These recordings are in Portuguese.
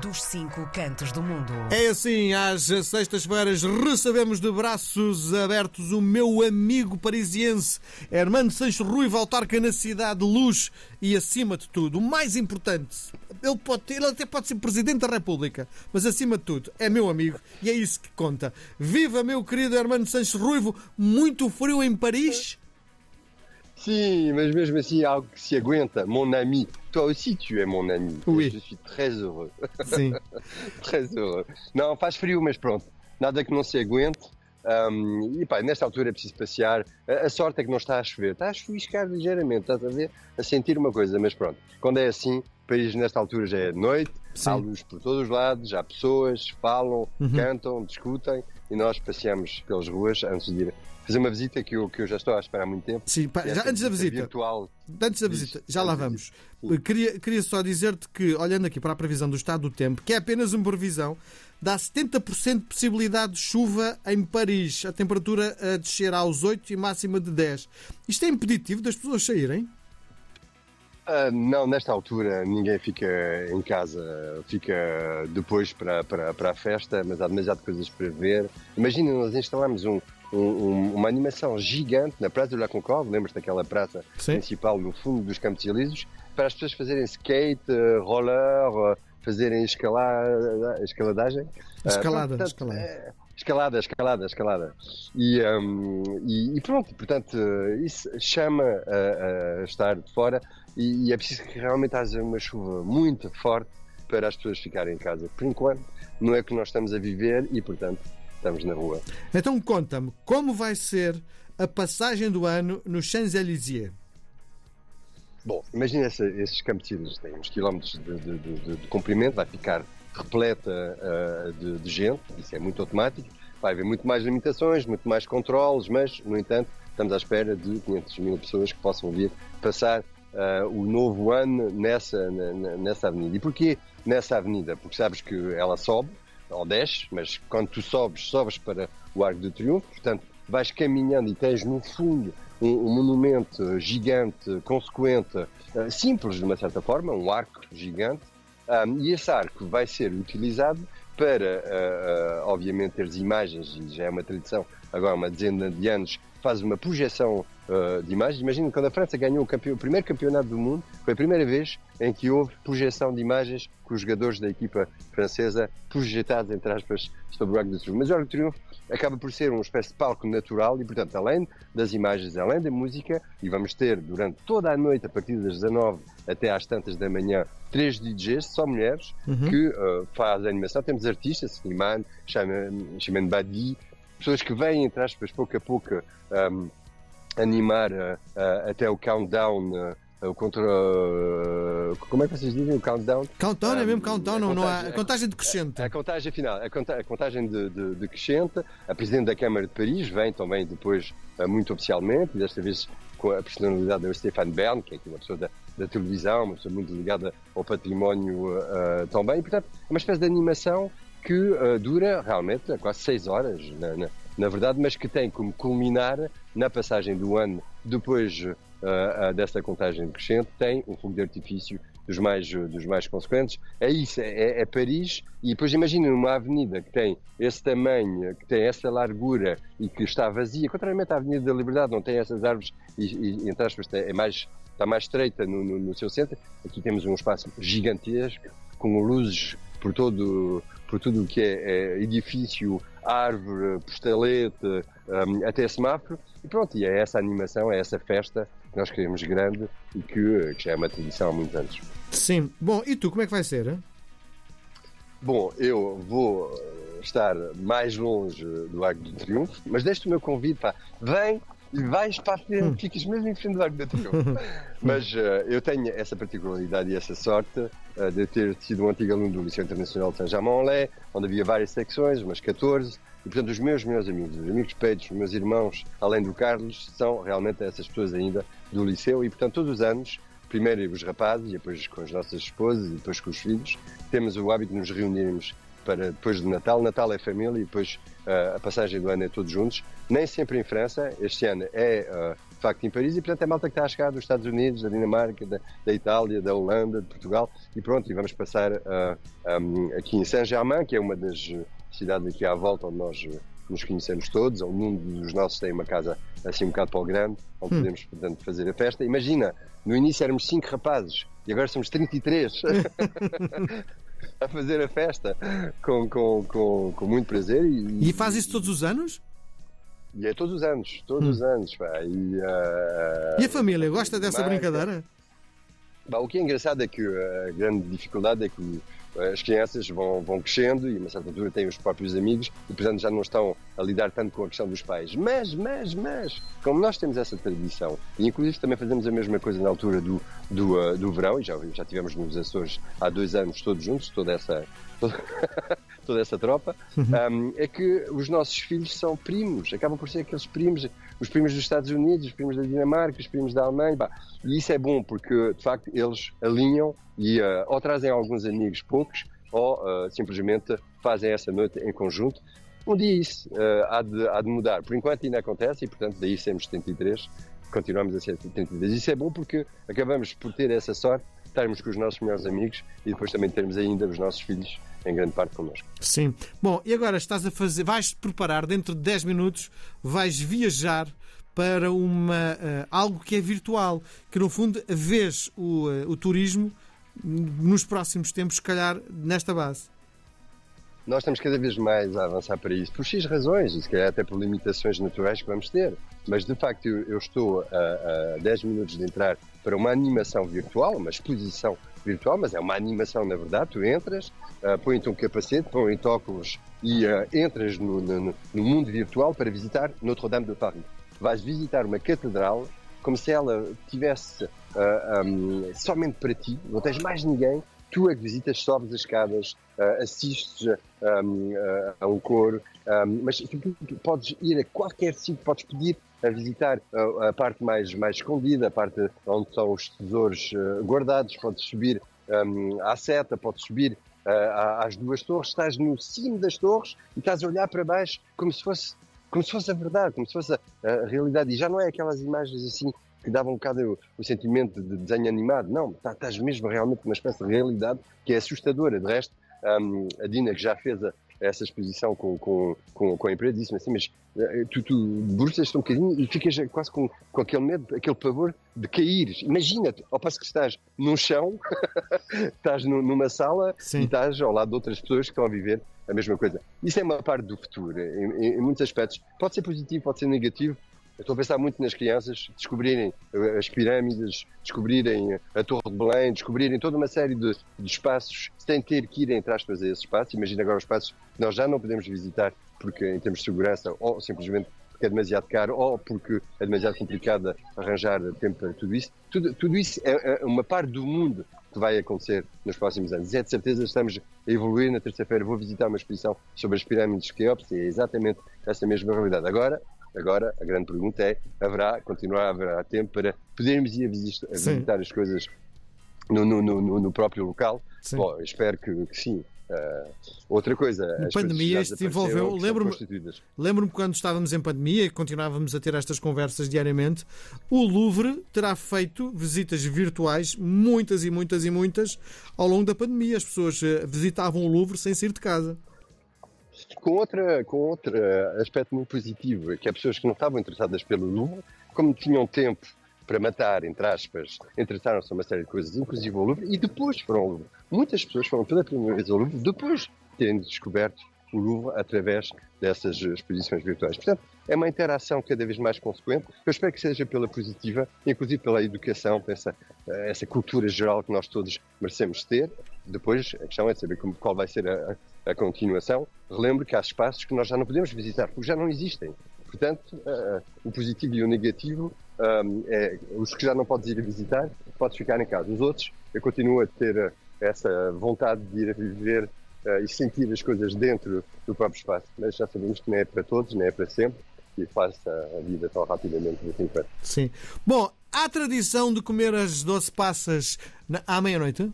dos cinco cantos do mundo. É assim, às sextas-feiras recebemos de braços abertos o meu amigo parisiense, Hermano Sancho Rui, autarca na cidade de Luz e, acima de tudo, o mais importante, ele, pode ele até pode ser Presidente da República, mas acima de tudo, é meu amigo e é isso que conta. Viva, meu querido Hermano Sancho Ruivo, muito frio em Paris? Sim, mas mesmo assim, algo que se aguenta. Mon ami, toi aussi tu es mon ami. Oui. Je suis très heureux. Sim. très heureux. Não, faz frio, mas pronto. Nada que não se aguente. Um, e pá, nesta altura é preciso passear. A, a, sorte é que não está a chover. Está a chuviscar ligeiramente, estás a ver? A sentir uma coisa, mas pronto. Quando é assim, Paris nesta altura já é noite, Sim. há luz por todos os lados, há pessoas, falam, Uhum. cantam, discutem e nós passeamos pelas ruas antes de ir fazer uma visita que eu, que eu já estou a esperar há muito tempo. Sim, pá, já antes da visita, Virtual. Antes da visita, já lá vamos. Queria, queria só dizer-te que, olhando aqui para a previsão do estado do tempo, que é apenas uma previsão, dá 70% de possibilidade de chuva em Paris. A temperatura a descer aos 8 e máxima de 10. Isto é impeditivo das pessoas saírem? Ah, não, nesta altura ninguém fica em casa, fica depois para, para, para a festa, mas há demasiado coisas para ver. Imagina, nós instalamos um, um- um- uma animação gigante na Praça de la Concorde, lembras daquela praça Sim. principal no fundo dos Campos Elíseos, para as pessoas fazerem skate, eh, roller, eh, fazerem escalada, escaladagem. Ah, Escalada, portanto, escalada. eh, Escalada, escalada, escalada. E, hum, e, e pronto, portanto, isso chama a, a estar de fora e, e é preciso que realmente haja uma chuva muito forte para as pessoas ficarem em casa. Por enquanto, não é o que nós estamos a viver e, portanto, estamos na rua. Então conta-me, como vai ser a passagem do ano no Champs-Élysées? Bom, imagina esses campos elíseos, têm uns quilómetros de, de- de- de- comprimento, vai ficar repleta ah, de, de gente, isso é muito automático, vai haver muito mais limitações, muito mais controles, mas, no entanto, estamos à espera de 500 mil pessoas que possam vir passar ah, o novo ano nessa, nessa avenida. E porquê nessa avenida? Porque sabes que ela sobe, ou desce, mas quando tu sobes, sobes para o Arco do Triunfo, portanto, vais caminhando e tens no fundo um, um monumento gigante, consequente, eh, simples de uma certa forma, um arco gigante, um, e esse arco vai ser utilizado para, eh, eh, obviamente, teres imagens, e já é uma tradição, agora uma dezena de anos, faz uma projeção eh, de imagens. Imagina quando a França ganhou o, o primeiro campeonato do mundo, foi a primeira vez em que houve projeção de imagens com os jogadores da equipa francesa projetados, entre aspas, sobre o Arco do Triunfo. Mas o Arco do Triunfo acaba por ser uma espécie de palco natural e, portanto, além das imagens, além da música, e vamos ter durante toda a noite, a partir das 19 até às tantas da manhã, três DJs, só mulheres, que uh, fazem animação. Temos artistas, Slimane, Chimene Badi, pessoas que vêm, entre aspas, pouco a pouco, um, animar uh, uh, até o countdown, uh, o contra. uh, como é que vocês dizem? O countdown? Countdown é Um, mesmo countdown, a não, não há contagem- contagem decrescente. A contagem final, a, conta- a contagem de, de, de crescente, a Presidente da Câmara de Paris vem também depois eh, muito oficialmente, desta vez com a personalidade do Stéphane Bern, que é aqui uma pessoa da, da televisão, uma pessoa muito ligada ao património eh, também, e portanto é uma espécie de animação que eh, dura realmente quase seis horas, na, na, na verdade, mas que tem como culminar na passagem do ano depois eh, eh, dessa contagem crescente, tem um fogo de artifício dos mais, dos mais consequentes. É isso, é, é Paris. E depois imagina uma avenida que tem esse tamanho, que tem essa largura e que está vazia, contrariamente à Avenida da Liberdade, não tem essas árvores e, e entre aspas, é mais, está mais estreita no, no, no seu centro. Aqui temos um espaço gigantesco, com luzes por todo por tudo o que é, é edifício, árvore, postalete, um, até semáforo. E pronto, e é essa animação, é essa festa que nós queremos grande e que, que já é uma tradição há muitos anos. Sim. Bom, e tu, como é que vai ser? hein? Bom, eu vou eh, estar mais longe do Arco do Triunfo, mas deixo o meu convite, pá, vem e vais para a frente, ficas mesmo em frente do Arco do Triunfo. mas eh, eu tenho essa particularidade e essa sorte eh, de ter sido um antigo aluno do Liceu Internacional de Saint-Germain-en-Laye, onde havia várias secções, umas 14, e portanto os meus melhores amigos, os amigos peitos, os meus irmãos, além do Carlos, são realmente essas pessoas ainda do Liceu, e portanto todos os anos primeiro os rapazes, e depois com as nossas esposas, e depois com os filhos, temos o hábito de nos reunirmos para depois do Natal. Natal é família e depois uh, a passagem do ano é todos juntos. Nem sempre em França. Este ano é uh, de facto em Paris e portanto é malta que está a chegar dos Estados Unidos, da Dinamarca, da, da Itália, da Holanda, de Portugal e pronto, e vamos passar uh, um, aqui em Saint-Germain, que é uma das cidades aqui à volta onde nós nos conhecemos todos, onde um dos nossos tem uma casa assim um bocado para o grande, onde hum. podemos portanto fazer a festa. Imagina, no início éramos cinco rapazes e agora somos 33. a fazer a festa com, com, com, com muito prazer. E, e faz isso todos os anos? E é todos os anos, todos hum. os anos. Pá. E, uh, e a família gosta dessa brincadeira? Bah, o que é engraçado é que a grande dificuldade é que as crianças vão, vão crescendo e a uma certa altura têm os próprios amigos e, portanto, já não estão a lidar tanto com a questão dos pais. Mas, mas, mas, como nós temos essa tradição, e inclusive também fazemos a mesma coisa na altura do, do, uh, do verão, e já, já tivemos nos Açores há dois anos todos juntos, toda essa. Toda... toda essa tropa, uhum. um, é que os nossos filhos são primos, acabam por ser aqueles primos, os primos dos Estados Unidos, os primos da Dinamarca, os primos da Alemanha, e isso é bom porque de facto eles alinham e uh, ou trazem alguns amigos poucos ou uh, simplesmente fazem essa noite em conjunto. Um dia isso uh, há, de, há de mudar, por enquanto ainda acontece e portanto daí sermos 73, continuamos a ser 73. Isso é bom porque acabamos por ter essa sorte, estarmos com os nossos melhores amigos e depois também termos ainda os nossos filhos em grande parte connosco. Sim. Bom, e agora estás a fazer, vais preparar dentro de 10 minutos, vais viajar para uma, uh, algo que é virtual, que no fundo vês o, uh, o turismo nos próximos tempos, se calhar, nesta base. Nós estamos cada vez mais a avançar para isso, por X razões, e se calhar até por limitações naturais que vamos ter. Mas de facto, eu, eu estou a, a 10 minutos de entrar para uma animação virtual, uma exposição virtual, mas é uma animação na verdade. Tu entras, uh, põe-te um capacete, põe-te óculos e uh, entras no, no, no, mundo virtual para visitar Notre-Dame de Paris. Vais visitar uma catedral como se ela tivesse uh, ah, um, somente para ti, não tens mais ninguém, tu é que visitas, sobes as escadas, uh, assistes um, uh, a um coro, um, mas tu, tu, podes ir a qualquer sítio, podes pedir a visitar a, a, parte mais, mais escondida, a parte onde estão os tesouros uh, guardados, podes subir um, à seta, podes subir uh, às duas torres, estás no cimo das torres e estás a olhar para baixo como se fosse, como se fosse a verdade, como se fosse a, a realidade. E já não é aquelas imagens assim que davam um bocado o, o sentimento de desenho animado. Não, tá, estás mesmo realmente numa espécie de realidade que é assustadora. De resto, um, a Dina, que já fez a, essa exposição com, com, com, com a empresa, disse-me assim, mas eh, tu, tu bruxas-te um bocadinho e ficas quase com, com aquele medo, aquele pavor de cair. Imagina-te, ao passo que estás num chão, estás numa sala Sim. e estás ao lado de outras pessoas que estão a viver a mesma coisa. Isso é uma parte do futuro, em, em, em muitos aspectos. Pode ser positivo, pode ser negativo, estou a pensar muito nas crianças descobrirem as pirâmides, descobrirem a Torre de Belém, descobrirem toda uma série de, de espaços sem ter que ir, entre aspas, a esses espaços. Imagina agora os espaços que nós já não podemos visitar porque, em termos de segurança, ou simplesmente porque é demasiado caro ou porque é demasiado complicado arranjar tempo para tudo isso. Tudo, tudo isso é, é uma parte do mundo que vai acontecer nos próximos anos. É de certeza estamos a evoluir. Na terça-feira vou visitar uma exposição sobre as pirâmides de Keops e é exatamente essa mesma realidade. Agora, Agora, a grande pergunta é: haverá, continuar haverá tempo para podermos ir a visitar, as coisas no, no, no, no próprio local? Sim. Bom, espero que, que sim. Uh, outra coisa, a pandemia isto envolveu. Lembro-me lembro quando estávamos em pandemia e continuávamos a ter estas conversas diariamente. O Louvre terá feito visitas virtuais, muitas e muitas e muitas, ao longo da pandemia. As pessoas eh, visitavam o Louvre sem sair de casa com, outra, com outro aspecto muito positivo, que é pessoas que não estavam interessadas pelo Louvre, como tinham tempo para matar, entre aspas, interessaram-se a uma série de coisas, inclusive ao Louvre, e depois foram ao Louvre. Muitas pessoas foram pela primeira vez ao Louvre depois de terem descoberto o Louvre através dessas exposições virtuais. Portanto, é uma interação cada vez mais consequente. Eu espero que seja pela positiva, inclusive pela educação, essa, essa cultura geral que nós todos merecemos ter. Depois, a questão é saber como, qual vai ser a, a continuação, relembro que há espaços que nós já não podemos visitar, porque já não existem. Portanto, uh, o positivo e o negativo, um, é, os que já não podes ir visitar, podes ficar em casa. Os outros, eu continuo a ter uh, essa vontade de ir a viver uh, e sentir as coisas dentro do próprio espaço. Mas já sabemos que não é para todos, não é para sempre, e faz a vida tão rapidamente assim quanto. Sim. Bom, há tradição de comer as doce passas na, à meia-noite?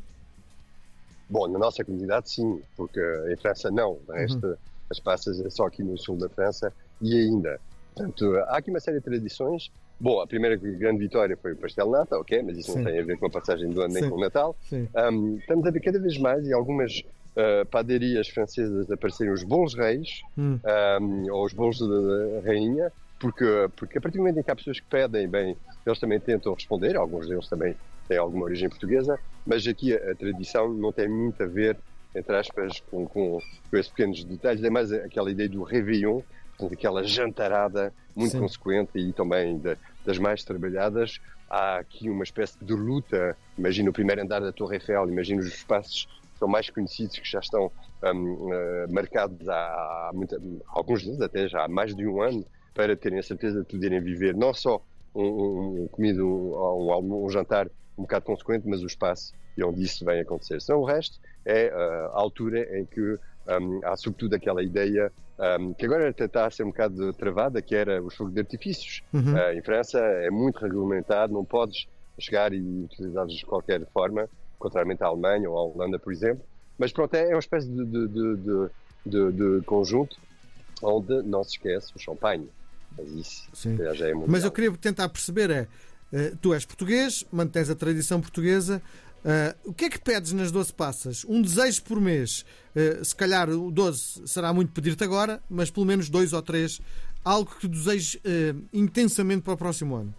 Bom, na nossa comunidade sim, porque em França não. De resto, uhum. as passas é só aqui no sul da França e ainda. Portanto, há aqui uma série de tradições Bom, a primeira grande vitória foi o pastel nata, ok, mas isso Sim. não tem a ver com a passagem do ano nem Sim. com o Natal. Um, estamos a ver cada vez mais e algumas uh, padarias francesas aparecerem os bolos reis Hum. um, ou os bolos da, da rainha, porque, porque a partir do momento em que há pessoas que pedem, bem, eles também tentam responder, alguns deles também têm alguma origem portuguesa, mas aqui a, a tradição não tem muito a ver, entre aspas, com, com, com esses pequenos detalhes, é mais aquela ideia do réveillon, portanto, aquela jantarada muito Sim. consequente e também da- das mais trabalhadas. Há aqui uma espécie de luta, imagina o primeiro andar da Torre Eiffel, imagina os espaços que são mais conhecidos, que já estão hum, eh, marcados há, há muita- alguns deles até já há mais de um ano, para terem a certeza de poderem viver não só um, um, um comido, um, um jantar um bocado consequente, mas o espaço e onde isso vem acontecer. Senão o resto é ah, a altura em que hum, há sobretudo aquela ideia hum, que agora até está a ser um bocado travada, que era os fogos de artifícios. Uhum. Ah, em França é muito regulamentado, não podes chegar e utilizá-los de qualquer forma, contrariamente à Alemanha ou à Holanda, por exemplo. Mas pronto, é uma espécie de, de, de, de- conjunto onde não se esquece o champanhe. Mas isso já é mundial. Mas eu queria tentar perceber é, eh, tu és português, mantens a tradição portuguesa, eh, o que é que pedes nas 12 passas? Um desejo por mês. Eh, se calhar o 12 será muito pedir-te agora, mas pelo menos dois ou três. Algo que desejes intensamente para o próximo ano.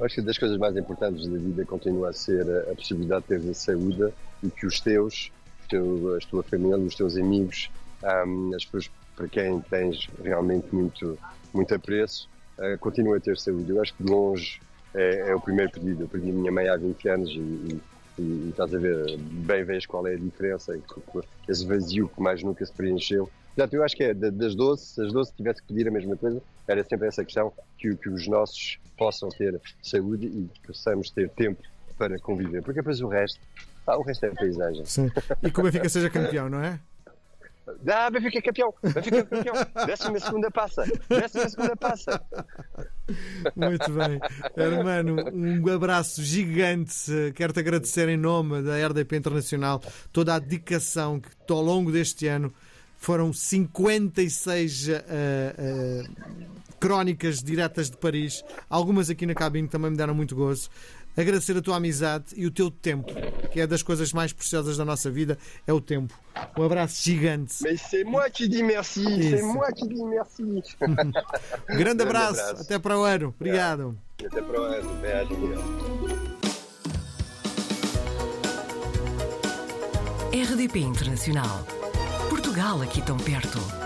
Acho que das coisas mais importantes da vida continua a ser a, possibilidade de teres a saúde e que os teus, a tua família, os teus amigos, ahm, as pessoas para quem tens realmente muito, muito apreço, uh, continuem a ter saúde. Eu acho que de longe é, é o primeiro pedido. Eu perdi a minha mãe há 20 anos e, e, e, e estás a ver, bem vês qual é a diferença, esse vazio que mais nunca se preencheu. Portanto, eu acho que é da- das 12, se as 12 tivesse que pedir a mesma coisa, era sempre essa questão, que, que os nossos possam ter saúde e que possamos ter tempo para conviver. Porque depois o resto, ah, o resto é paisagem. Sim. E que o Benfica seja campeão, não é? Ah, Benfica campeão! Benfica campeão! Décima segunda passa! Décima segunda passa! Muito bem. Hermano, um abraço gigante. Quero-te agradecer em nome da RDP Internacional toda a dedicação que ao longo deste ano foram 56 eh, eh, crónicas diretas de Paris. Algumas aqui na cabine também me deram muito gozo. Agradecer a tua amizade e o teu tempo, que é das coisas mais preciosas da nossa vida, é o tempo. Um abraço gigante. Mais c'est moi qui dis merci! C'est moi qui dis merci! Grande abraço. abraço. Até para o ano. Obrigado. E até para o ano. Beijo. RDP Internacional. Portugal aqui tão perto.